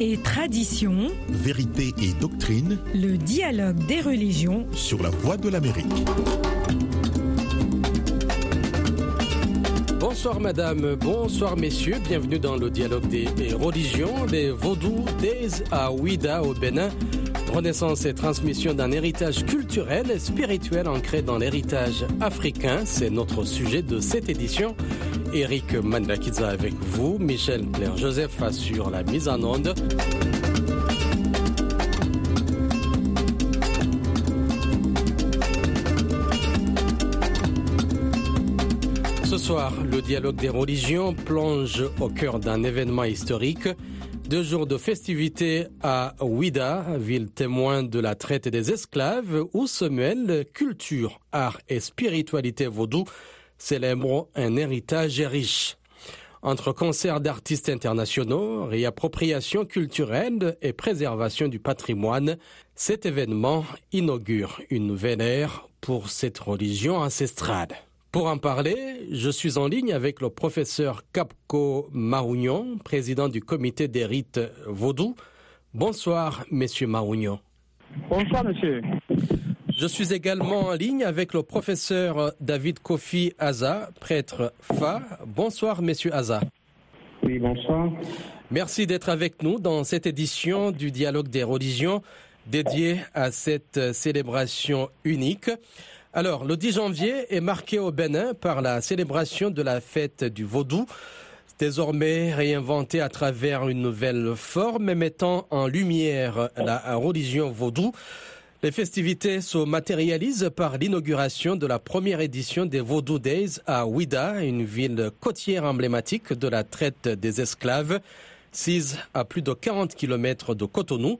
et tradition, vérité et doctrine, le dialogue des religions sur la voie de l'Amérique. Bonsoir madame, bonsoir messieurs, bienvenue dans le dialogue des, religions, des vaudous, des à Ouida au Bénin. Renaissance et transmission d'un héritage culturel et spirituel ancré dans l'héritage africain, c'est notre sujet de cette édition. Eric Mandakidza avec vous, Michel Claire Joseph assure la mise en onde. Ce soir, le dialogue des religions plonge au cœur d'un événement historique. Deux jours de festivités à Ouida, ville témoin de la traite des esclaves, où se mêlent culture, art et spiritualité vaudou célèbrent un héritage riche. Entre concerts d'artistes internationaux, réappropriation culturelle et préservation du patrimoine, cet événement inaugure une nouvelle ère pour cette religion ancestrale. Pour en parler, je suis en ligne avec le professeur Capco Marougnon, président du comité des rites vaudou. Bonsoir, monsieur Marougnon. Bonsoir, monsieur. Je suis également en ligne avec le professeur David Kofi Aza, prêtre Fa. Bonsoir, Monsieur Aza. Oui, bonsoir. Merci d'être avec nous dans cette édition du Dialogue des religions dédiée à cette célébration unique. Alors, le 10 janvier est marqué au Bénin par la célébration de la fête du Vaudou, désormais réinventée à travers une nouvelle forme mettant en lumière la religion vaudou. Les festivités se matérialisent par l'inauguration de la première édition des Vaudou Days à Ouida, une ville côtière emblématique de la traite des esclaves, sise à plus de 40 km de Cotonou.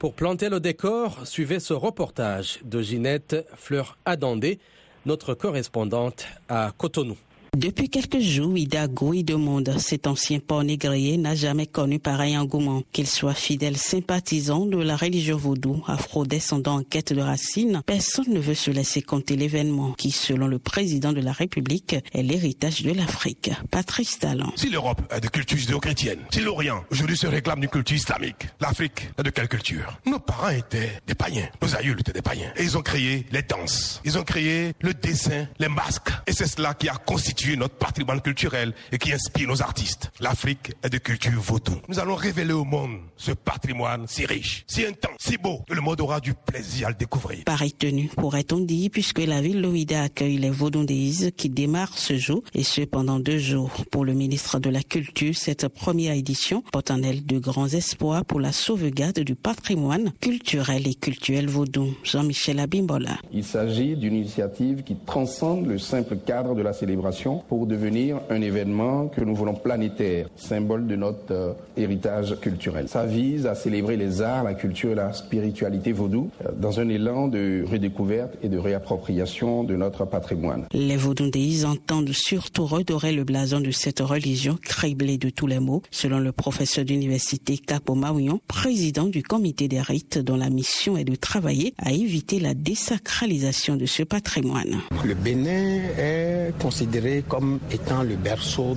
Pour planter le décor, suivez ce reportage de Ginette Fleur-Adandé, notre correspondante à Cotonou. Depuis quelques jours, Ida Gouy demande cet ancien port négrier n'a jamais connu pareil engouement. Qu'il soit fidèle sympathisant de la religion vaudou, afro-descendant en quête de racines, personne ne veut se laisser compter l'événement qui, selon le président de la République, est l'héritage de l'Afrique. Patrice Talon. Si l'Europe est de culture judéo-chrétienne, si l'Orient aujourd'hui se réclame d'une culture islamique, l'Afrique est de quelle culture? Nos parents étaient des païens, nos aïeux étaient des païens. Et ils ont créé les danses, ils ont créé le dessin, les masques. Et c'est cela qui a constitué notre patrimoine culturel et qui inspire nos artistes. L'Afrique est de culture vaudou. Nous allons révéler au monde ce patrimoine si riche, si intense, si beau, que le monde aura du plaisir à le découvrir. Pareil tenue, pourrait-on dire, puisque la ville d'Ouida accueille les Vaudondéises qui démarrent ce jour, et ce pendant deux jours. Pour le ministre de la Culture, cette première édition porte en elle de grands espoirs pour la sauvegarde du patrimoine culturel et culturel vaudou. Jean-Michel Abimbola. Il s'agit d'une initiative qui transcende le simple cadre de la célébration pour devenir un événement que nous voulons planétaire, symbole de notre euh, héritage culturel. Ça vise à célébrer les arts, la culture et la spiritualité vaudou euh, dans un élan de redécouverte et de réappropriation de notre patrimoine. Les vaudondéis entendent surtout redorer le blason de cette religion criblée de tous les mots, selon le professeur d'université Capo Maouillon, président du comité des rites dont la mission est de travailler à éviter la désacralisation de ce patrimoine. Le Bénin est considéré comme étant le berceau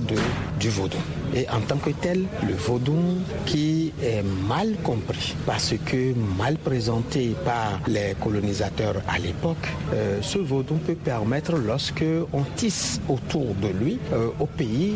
du vaudou. Et en tant que tel, le vaudou qui est mal compris parce que mal présenté par les colonisateurs à l'époque, euh, ce vaudou peut permettre, lorsque on tisse autour de lui, euh, au pays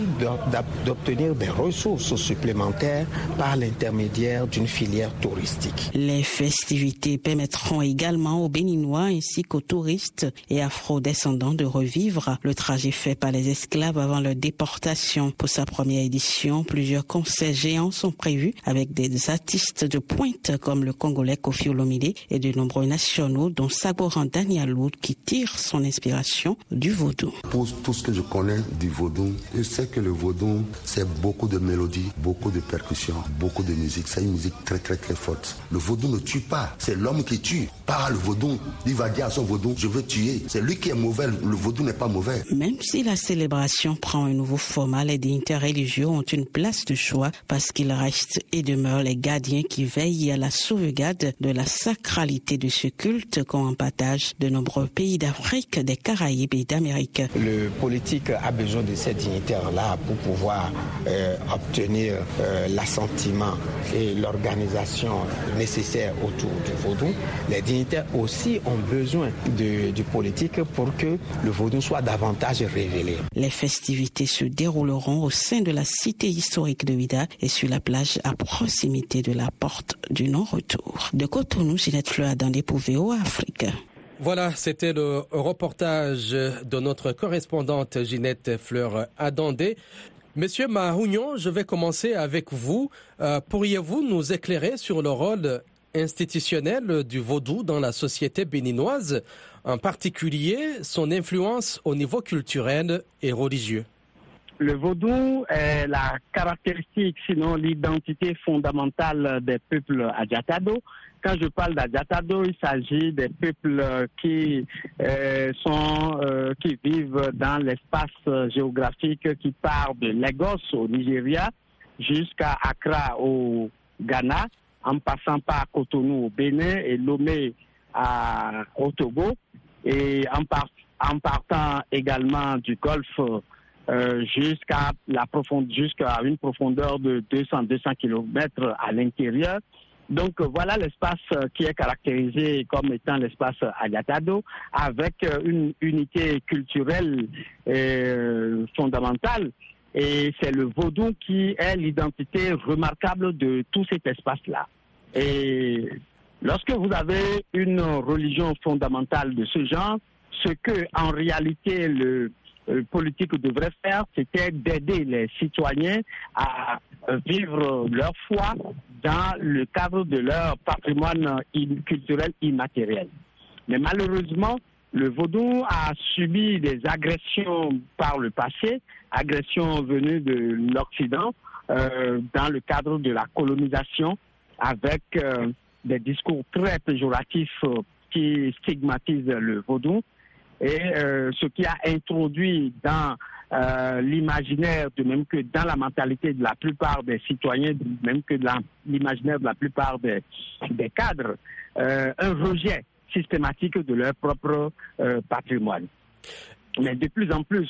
d'obtenir des ressources supplémentaires par l'intermédiaire d'une filière touristique. Les festivités permettront également aux Béninois ainsi qu'aux touristes et afro-descendants de revivre le trajet fait par les esclaves avant leur déportation. Pour sa première édition, plusieurs concerts géants sont prévus avec des artistes de pointe comme le Congolais Kofi Olomide et de nombreux nationaux dont Sagoran Danielou qui tire son inspiration du vaudou. Pour tout ce que je connais du vaudou, je sais que le vaudou, c'est beaucoup de mélodies, beaucoup de percussions, beaucoup de musique. C'est une musique très très très forte. Le vaudou ne tue pas, c'est l'homme qui tue part le vaudou, il va dire à son vaudou, je veux tuer. C'est lui qui est mauvais, le vaudou n'est pas mauvais. Même si la célébration prend un nouveau format, les dignitaires religieux ont une place de choix parce qu'ils restent et demeurent les gardiens qui veillent à la sauvegarde de la sacralité de ce culte qu'ont en partage de nombreux pays d'Afrique, des Caraïbes et d'Amérique. Le politique a besoin de ces dignitaires-là pour pouvoir euh, obtenir euh, l'assentiment et l'organisation nécessaire autour du vaudou. Les dignitaires aussi ont besoin de, du politique pour que le vaudou soit davantage révélé. Les festivités se dérouleront au sein de la cité historique de Ouida et sur la plage à proximité de la porte du non-retour. De Cotonou, Ginette Fleur dans des VO Afrique. Voilà, c'était le reportage de notre correspondante Ginette Fleur Adandé. Monsieur Mahougnon, je vais commencer avec vous. Euh, Pourriez-vous nous éclairer sur le rôle institutionnel du vaudou dans la société béninoise, en particulier son influence au niveau culturel et religieux Le vaudou est la caractéristique, sinon l'identité fondamentale des peuples adjatado. Quand je parle d'Adjatado, il s'agit des peuples qui euh, sont euh, qui vivent dans l'espace géographique qui part de Lagos au Nigeria jusqu'à Accra au Ghana, en passant par Cotonou au Bénin et Lomé à, au Togo, et en, par, en partant également du Golfe euh, jusqu'à une profondeur de 200-200 km à l'intérieur. Donc voilà l'espace qui est caractérisé comme étant l'espace Agatado, avec une unité culturelle euh, fondamentale. Et c'est le vaudou qui est l'identité remarquable de tout cet espace-là. Et lorsque vous avez une religion fondamentale de ce genre, ce que en réalité le, le politique devrait faire, c'était d'aider les citoyens à vivre leur foi dans le cadre de leur patrimoine culturel immatériel. Mais malheureusement, le vaudou a subi des agressions par le passé, agressions venues de l'Occident euh, dans le cadre de la colonisation, avec euh, des discours très péjoratifs euh, qui stigmatisent le vaudou. Et ce qui a introduit dans l'imaginaire, de même que dans la mentalité de la plupart des citoyens, de même que dans l'imaginaire de la plupart des, des cadres, un rejet systématique de leur propre euh, patrimoine. Mais de plus en plus,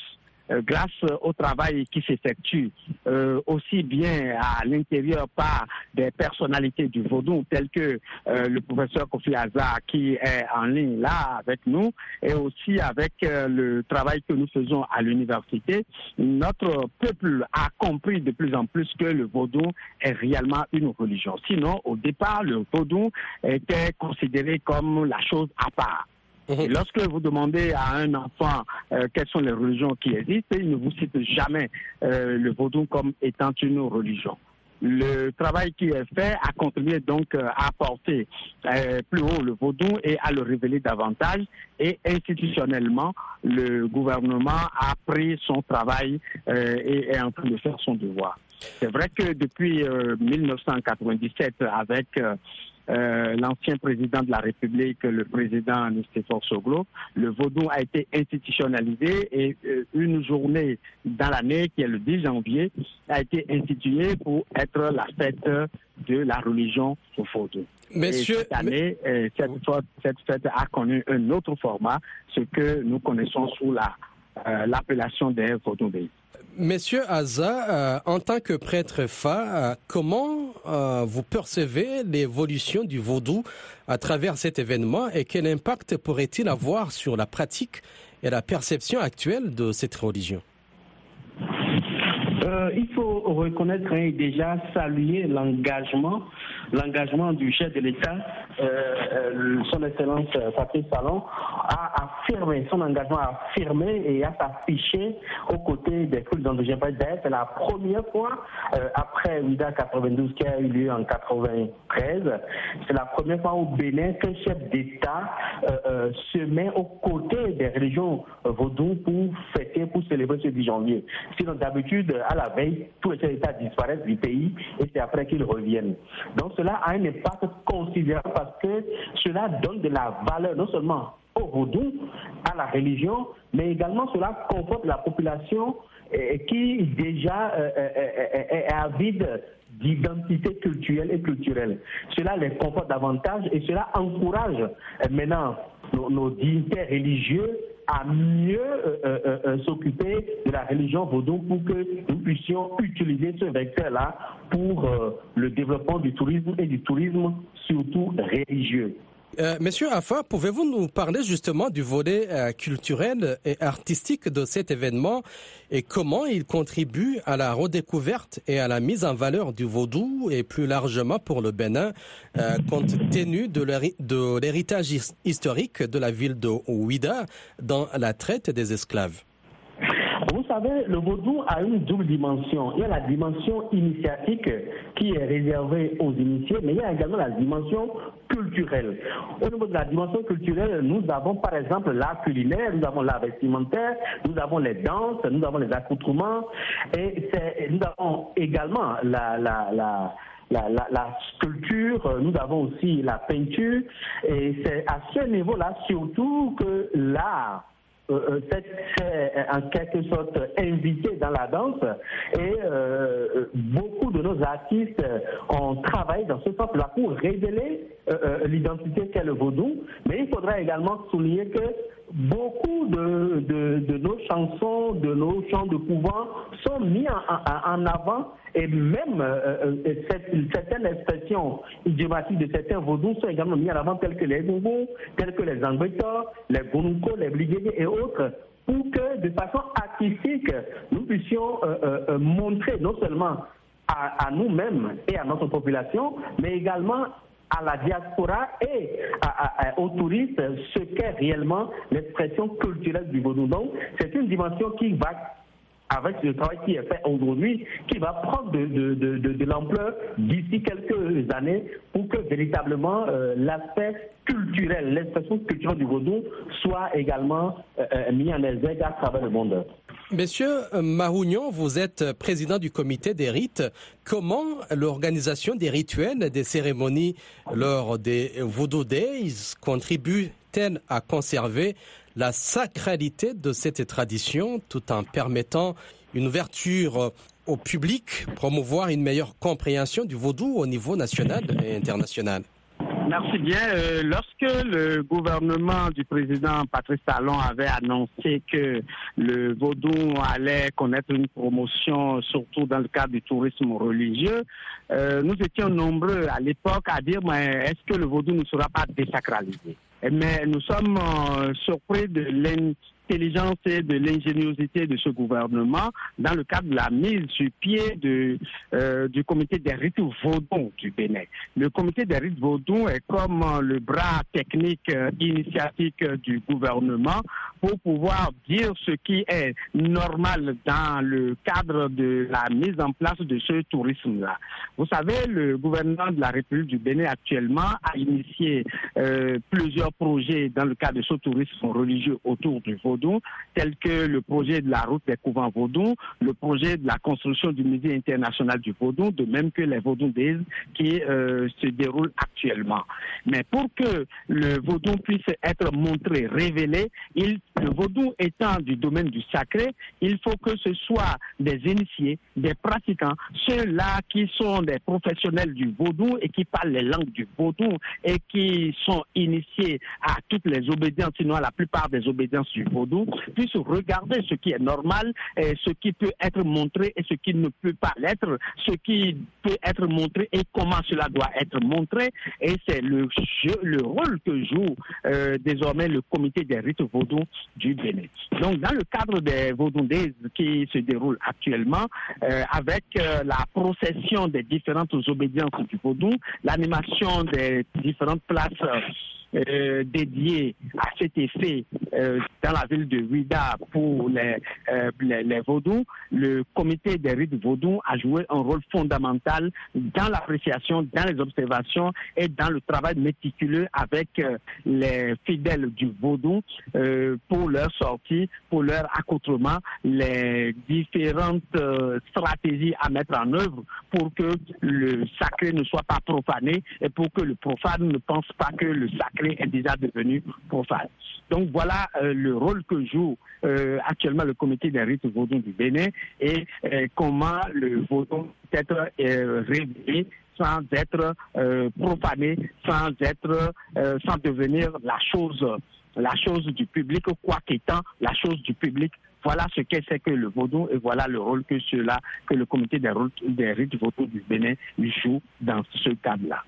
grâce au travail qui s'effectue euh, aussi bien à l'intérieur par des personnalités du vaudou telles que euh, le professeur Kofi Azar qui est en ligne là avec nous et aussi avec euh, le travail que nous faisons à l'université, notre peuple a compris de plus en plus que le vaudou est réellement une religion. Sinon, au départ, le vaudou était considéré comme la chose à part. Et lorsque vous demandez à un enfant euh, quelles sont les religions qui existent, il ne vous cite jamais euh, le vaudou comme étant une religion. Le travail qui est fait a contribué donc euh, à porter euh, plus haut le vaudou et à le révéler davantage. Et institutionnellement, le gouvernement a pris son travail euh, et est en train de faire son devoir. C'est vrai que depuis 1997, avec euh, l'ancien président de la République, le président Nistéphore Soglo, le vaudou a été institutionnalisé et euh, une journée dans l'année, qui est le 10 janvier, a été instituée pour être la fête de la religion au vaudou. Monsieur, et cette année, euh, cette, cette, fête a connu un autre format, ce que nous connaissons sous la l'appellation des vaudouistes. Monsieur Aza, euh, en tant que prêtre Fa, euh, comment euh, vous percevez l'évolution du vaudou à travers cet événement et quel impact pourrait-il avoir sur la pratique et la perception actuelle de cette religion? Il faut reconnaître et déjà saluer l'engagement l'engagement du chef de l'État, euh, son Excellence Patrice Talon, a affirmé, son engagement a affirmé et a s'affiché aux côtés des cultes. D'ailleurs, c'est la première fois, euh, après UIDA 92 qui a eu lieu en 93, c'est la première fois au Bénin qu'un chef d'État euh, se met aux côtés des religions vaudou pour fêter, pour célébrer ce 10 janvier. Sinon, d'habitude, à la veille, tous les chefs disparaissent du pays et c'est après qu'ils reviennent. Donc, cela a un impact considérable parce que cela donne de la valeur non seulement au vaudou, à la religion, mais également cela conforte la population euh, qui déjà euh, euh, est avide d'identité culturelle et culturelle. Cela les conforte davantage et cela encourage maintenant nos, nos dignitaires religieux à mieux s'occuper de la religion vaudou pour que nous puissions utiliser ce vecteur-là pour le développement du tourisme et du tourisme surtout religieux. Euh, Monsieur Afa, pouvez-vous nous parler justement du volet euh, culturel et artistique de cet événement et comment il contribue à la redécouverte et à la mise en valeur du vaudou et plus largement pour le Bénin, euh, compte tenu de l'héritage historique de la ville de Ouida dans la traite des esclaves? Vous savez, le vaudou a une double dimension. Il y a la dimension initiatique qui est réservée aux initiés, mais il y a également la dimension culturelle. Au niveau de la dimension culturelle, nous avons par exemple l'art culinaire, nous avons l'art vestimentaire, nous avons les danses, nous avons les accoutrements, et nous avons également la, la, la la, la, la, sculpture, nous avons aussi la peinture, et c'est à ce niveau-là surtout que l'art euh, c'est euh, en quelque sorte invité dans la danse et euh, beaucoup de nos artistes ont travaillé dans ce sens-là pour révéler l'identité qu'est le vaudou. Mais il faudra également souligner que beaucoup de, de, nos chansons, de nos chants de couvent sont mis en, avant et même euh, euh, certaines expressions idiomatiques de certains vaudous sont également mis en avant telles que les gougous, telles que les angbetos, les gounouko, les brigadiers et autres pour que de façon artistique nous puissions euh, montrer non seulement à, à nous-mêmes et à notre population, mais également à la diaspora et aux touristes ce qu'est réellement l'expression culturelle du vaudou. Donc, c'est une dimension qui va avec le travail qui est fait aujourd'hui, qui va prendre de, l'ampleur d'ici quelques années pour que véritablement euh, l'aspect culturel, l'expression culturelle du vaudou soit également euh, euh, mis en exergue à travers le monde. Monsieur Marougnon, vous êtes président du comité des rites. Comment l'organisation des rituels, des cérémonies lors des Voodoo Days contribue-t-elle à conserver la sacralité de cette tradition tout en permettant une ouverture au public, promouvoir une meilleure compréhension du vaudou au niveau national et international Merci bien. Euh, lorsque le gouvernement du président Patrice Talon avait annoncé que le vaudou allait connaître une promotion, surtout dans le cadre du tourisme religieux, euh, nous étions nombreux à l'époque à dire mais est-ce que le vaudou ne sera pas désacralisé? Mais nous sommes euh, surpris de et de l'ingéniosité de ce gouvernement dans le cadre de la mise sur pied de, euh, du comité des rites vaudons du Bénin. Le comité des rites vaudons est comme le bras technique euh, initiatique du gouvernement pour pouvoir dire ce qui est normal dans le cadre de la mise en place de ce tourisme-là. Vous savez, le gouvernement de la République du Bénin actuellement a initié euh, plusieurs projets dans le cadre de ce tourisme religieux autour du vaudou tels que le projet de la route des couvents vaudou, le projet de la construction du musée international du vaudou, de même que les vaudou qui euh, se déroulent actuellement. Mais pour que le vaudou puisse être montré, révélé, le vaudou étant du domaine du sacré, il faut que ce soit des initiés, des pratiquants, ceux-là qui sont des professionnels du vaudou et qui parlent les langues du vaudou et qui sont initiés à toutes les obédiences, sinon à la plupart des obédiences du vaudou puisse regarder ce qui est normal, ce qui peut être montré et ce qui ne peut pas l'être, ce qui peut être montré et comment cela doit être montré. Et c'est le, le rôle que joue euh, désormais le comité des rites vaudou du Bénin. Donc, dans le cadre des vaudoués qui se déroulent actuellement, euh, avec euh, la procession des différentes obédiences du vaudou, l'animation des différentes places euh, dédié à cet effet euh, dans la ville de Ouida pour les, euh, les, les vaudous, le comité des rites vaudous a joué un rôle fondamental dans l'appréciation, dans les observations et dans le travail méticuleux avec euh, les fidèles du vaudou euh, pour leur sortie, pour leur accoutrement, les différentes euh, stratégies à mettre en œuvre pour que le sacré ne soit pas profané et pour que le profane ne pense pas que le sacré est déjà devenu profane. Donc voilà euh, le rôle que joue euh, actuellement le comité des rites vaudou du Bénin et euh, comment le vaudou peut être révélé sans être profané, sans être, sans devenir la chose, la chose du public, quoi qu'étant la chose du public. Voilà ce que c'est que le vaudou et voilà le rôle que cela, que le comité des, rôles- des rites vaudou du Bénin joue dans ce cadre-là.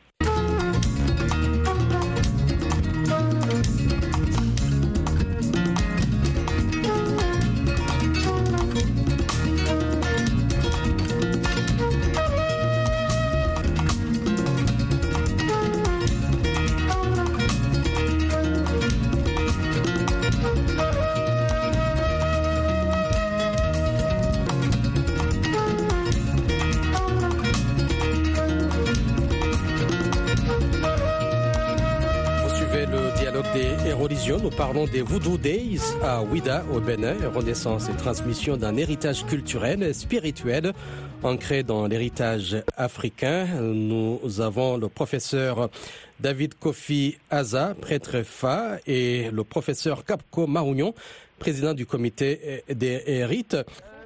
Des religions. Nous parlons des Voodoo Days à Ouida, au Bénin. Renaissance et transmission d'un héritage culturel et spirituel ancré dans l'héritage africain. Nous avons le professeur David Kofi Aza, prêtre Fa, et le professeur Capco Marougnon, président du comité des rites.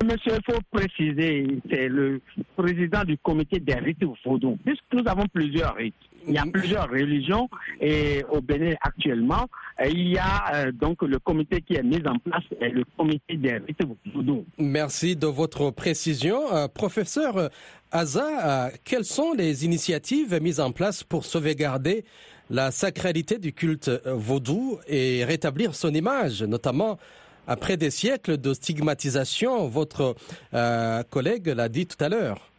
Monsieur, il faut préciser, c'est le président du comité des rites vaudou, puisque nous avons plusieurs rites. Il y a plusieurs religions et au Bénin actuellement, il y a euh, donc le comité qui est mis en place, et le comité des rites vaudou. Merci de votre précision. Euh, professeur Aza, euh, quelles sont les initiatives mises en place pour sauvegarder la sacralité du culte vaudou et rétablir son image, notamment après des siècles de stigmatisation? Votre euh, collègue l'a dit tout à l'heure.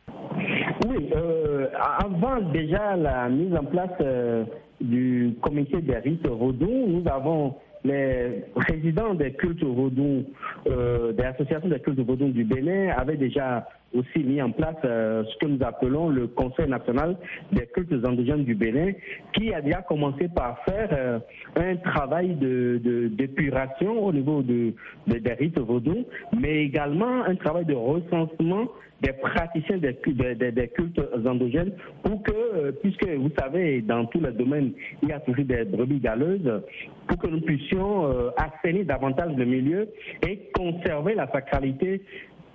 Avant déjà la mise en place euh, du comité des rites vaudou, nous avons les présidents des cultes vaudou, euh, des associations des cultes vaudou du Bénin avaient déjà aussi mis en place euh, ce que nous appelons le Conseil national des cultes endogènes du Bénin, qui a déjà commencé par faire euh, un travail de d'épuration au niveau de, de- des rites vaudou, mais également un travail de recensement des praticiens des, des- cultes endogènes pour que, euh, puisque vous savez, dans tous les domaines, il y a toujours des brebis galeuses, pour que nous puissions euh, assainir davantage le milieu et conserver la sacralité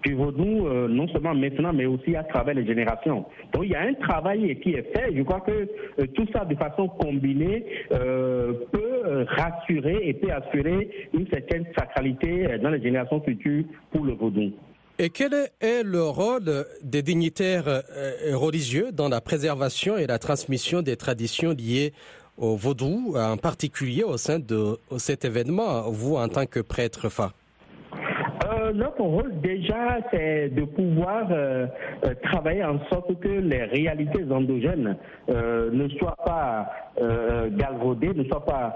du vaudou, euh, non seulement maintenant, mais aussi à travers les générations. Donc il y a un travail qui est fait. Je crois que euh, tout ça de façon combinée peut rassurer et peut assurer une certaine sacralité dans les générations futures pour le vaudou. Et quel est le rôle des dignitaires euh, religieux dans la préservation et la transmission des traditions liées au vaudou, en particulier au sein de cet événement, vous en tant que prêtre Fa? Euh, notre rôle déjà, c'est de pouvoir euh, euh, travailler en sorte que les réalités endogènes euh, ne soient pas euh, galvaudées, ne soient pas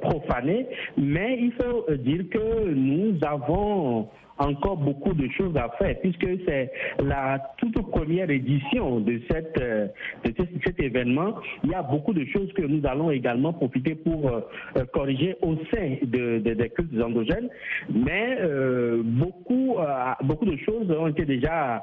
profanées, mais il faut dire que nous avons encore beaucoup de choses à faire puisque c'est la toute première édition de, cette, euh, de cet, événement. Il y a beaucoup de choses que nous allons également profiter pour euh, euh, corriger au sein de, de- des cultes endogènes, mais beaucoup, beaucoup de choses ont été déjà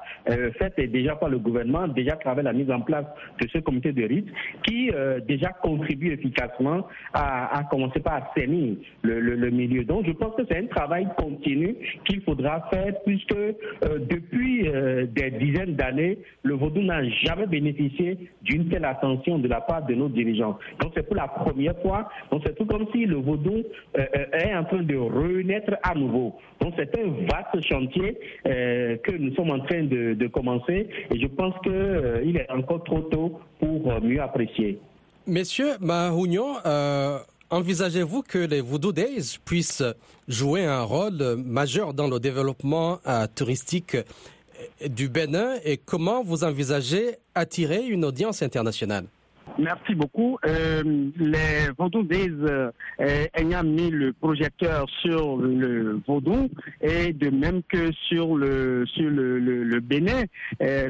faites et déjà par le gouvernement, déjà à travers la mise en place de ce comité de rite qui déjà contribue efficacement à, à commencer par assainir le, le- le milieu. Donc je pense que c'est un travail continu qu'il faudra faire puisque euh, depuis euh, des dizaines d'années, le vaudou n'a jamais bénéficié d'une telle attention de la part de nos dirigeants. Donc c'est pour la première fois. Donc c'est tout comme si le vaudou euh, est en train de renaître à nouveau. Donc c'est un vaste chantier que nous sommes en train de, commencer et je pense qu'il est encore trop tôt pour mieux apprécier. Messieurs Mahougnon, euh, envisagez-vous que les Voodoo Days puissent jouer un rôle majeur dans le développement euh, touristique euh, du Bénin? Et comment vous envisagez attirer une audience internationale? Merci beaucoup. Euh, les Vaudou-Days euh, ayant mis le projecteur sur le Vaudou et de même que sur le sur le, Bénin,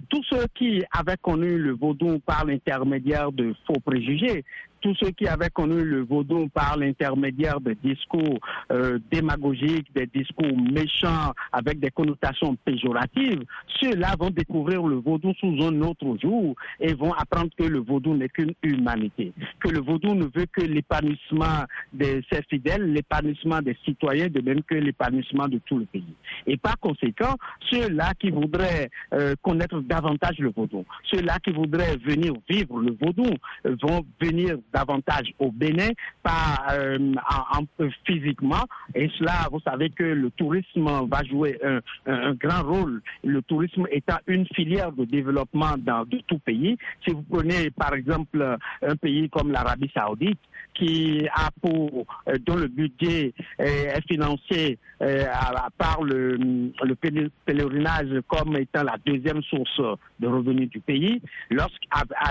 tous ceux qui avaient connu le Vaudou par l'intermédiaire de faux préjugés, tous ceux qui avaient connu le vaudou par l'intermédiaire de discours euh, démagogiques, des discours méchants avec des connotations péjoratives, ceux-là vont découvrir le vaudou sous un autre jour et vont apprendre que le vaudou n'est qu'une humanité, que le vaudou ne veut que l'épanouissement de ses fidèles, l'épanouissement des citoyens, de même que l'épanouissement de tout le pays. Et par conséquent, ceux-là qui voudraient euh, connaître davantage le vaudou, ceux-là qui voudraient venir vivre le vaudou, euh, vont venir davantage au Bénin, pas euh, en, en, physiquement. Et cela, vous savez que le tourisme va jouer un, un, grand rôle. Le tourisme étant une filière de développement dans de tout pays. Si vous prenez par exemple un pays comme l'Arabie Saoudite, qui a pour euh, dont le budget est financé euh, par le, le, pèlerinage comme étant la deuxième source de revenus du pays, lorsque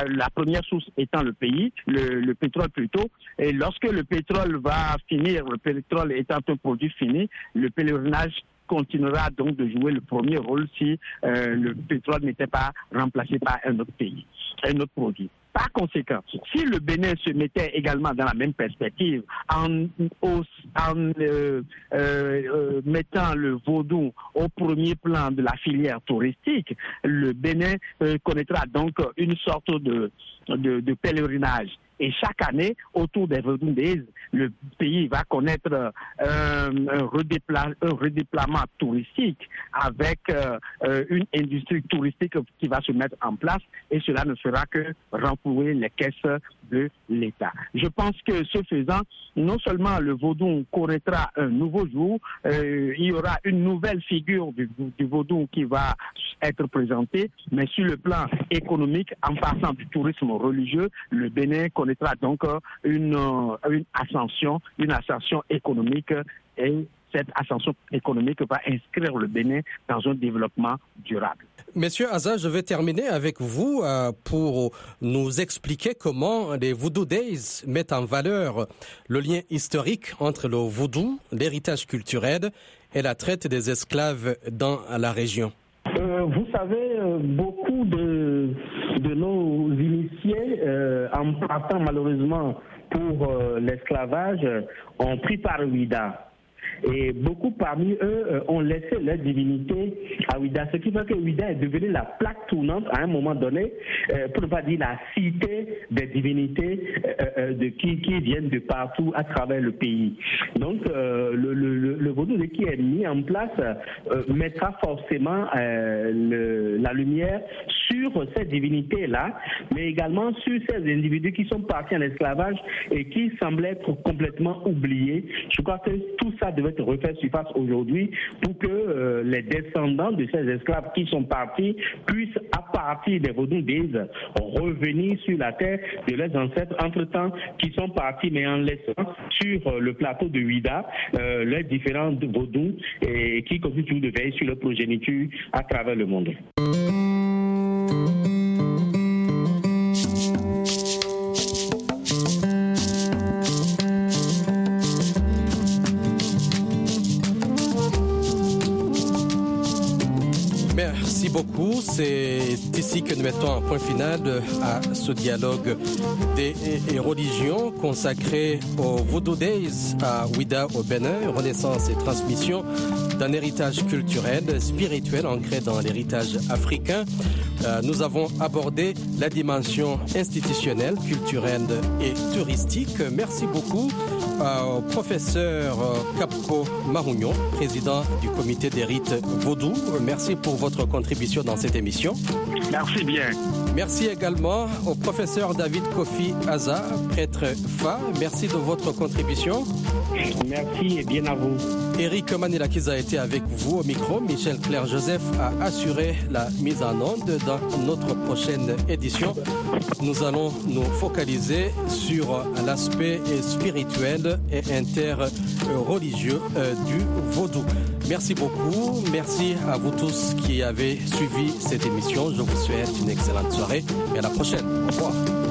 la première source étant le pays, le, le, pétrole plutôt, et lorsque le pétrole va finir, le pétrole étant un produit fini, le pèlerinage continuera donc de jouer le premier rôle si euh, le pétrole n'était pas remplacé par un autre pays, un autre produit. Par conséquent, si le Bénin se mettait également dans la même perspective en, euh, euh, mettant le vaudou au premier plan de la filière touristique, le Bénin connaîtra donc une sorte de pèlerinage et chaque année, autour des Vaudouindés, le pays va connaître euh, un, redépla redéploiement touristique avec euh, une industrie touristique qui va se mettre en place et cela ne fera que renflouer les caisses de l'État. Je pense que ce faisant, non seulement le vaudou connaîtra un nouveau jour, euh, il y aura une nouvelle figure du, du vaudou qui va être présentée, mais sur le plan économique, en passant du tourisme religieux, le Bénin connaîtra donc une, une ascension, une ascension économique et cette ascension économique va inscrire le Bénin dans un développement durable. Monsieur Aza, je vais terminer avec vous euh, pour nous expliquer comment les Voodoo Days mettent en valeur le lien historique entre le voodoo, l'héritage culturel et la traite des esclaves dans la région. Euh, vous savez, euh, beaucoup initiés, euh, en partant malheureusement pour l'esclavage, ont pris part au. Et beaucoup parmi eux euh, ont laissé leur divinité à Ouida, ce qui fait que Ouida est devenue la plaque tournante à un moment donné, euh, pour ne pas dire la cité des divinités euh, de qui, qui viennent de partout à travers le pays. Donc le, le, le vaudou qui est mis en place mettra forcément la lumière sur ces divinités-là, mais également sur ces individus qui sont partis en esclavage et qui semblent être complètement oubliés. Je crois que tout ça devait refaire surface aujourd'hui pour que euh, les descendants de ces esclaves qui sont partis puissent, à partir des vaudous revenir sur la terre de leurs ancêtres entre-temps qui sont partis, mais en laissant sur euh, le plateau de Huida euh, les différents vaudous et qui continuent de veiller sur leur progéniture à travers le monde. Beaucoup. C'est ici que nous mettons un point final à ce dialogue des religions consacré au Voodoo Days à Ouida au Bénin, renaissance et transmission d'un héritage culturel, spirituel ancré dans l'héritage africain. Euh, nous avons abordé la dimension institutionnelle, culturelle et touristique. Merci beaucoup au professeur Capco Marougnon, président du comité des rites Vaudou. Merci pour votre contribution dans cette émission. Merci bien. Merci également au professeur David Kofi Aza, prêtre Fa. Merci de votre contribution. Merci et bien à vous. Eric Manilakiz a été avec vous au micro. Michel Claire Joseph a assuré la mise en onde dans notre prochaine édition. Nous allons nous focaliser sur l'aspect spirituel et interreligieux du vaudou. Merci beaucoup. Merci à vous tous qui avez suivi cette émission. Je vous souhaite une excellente soirée et à la prochaine. Au revoir.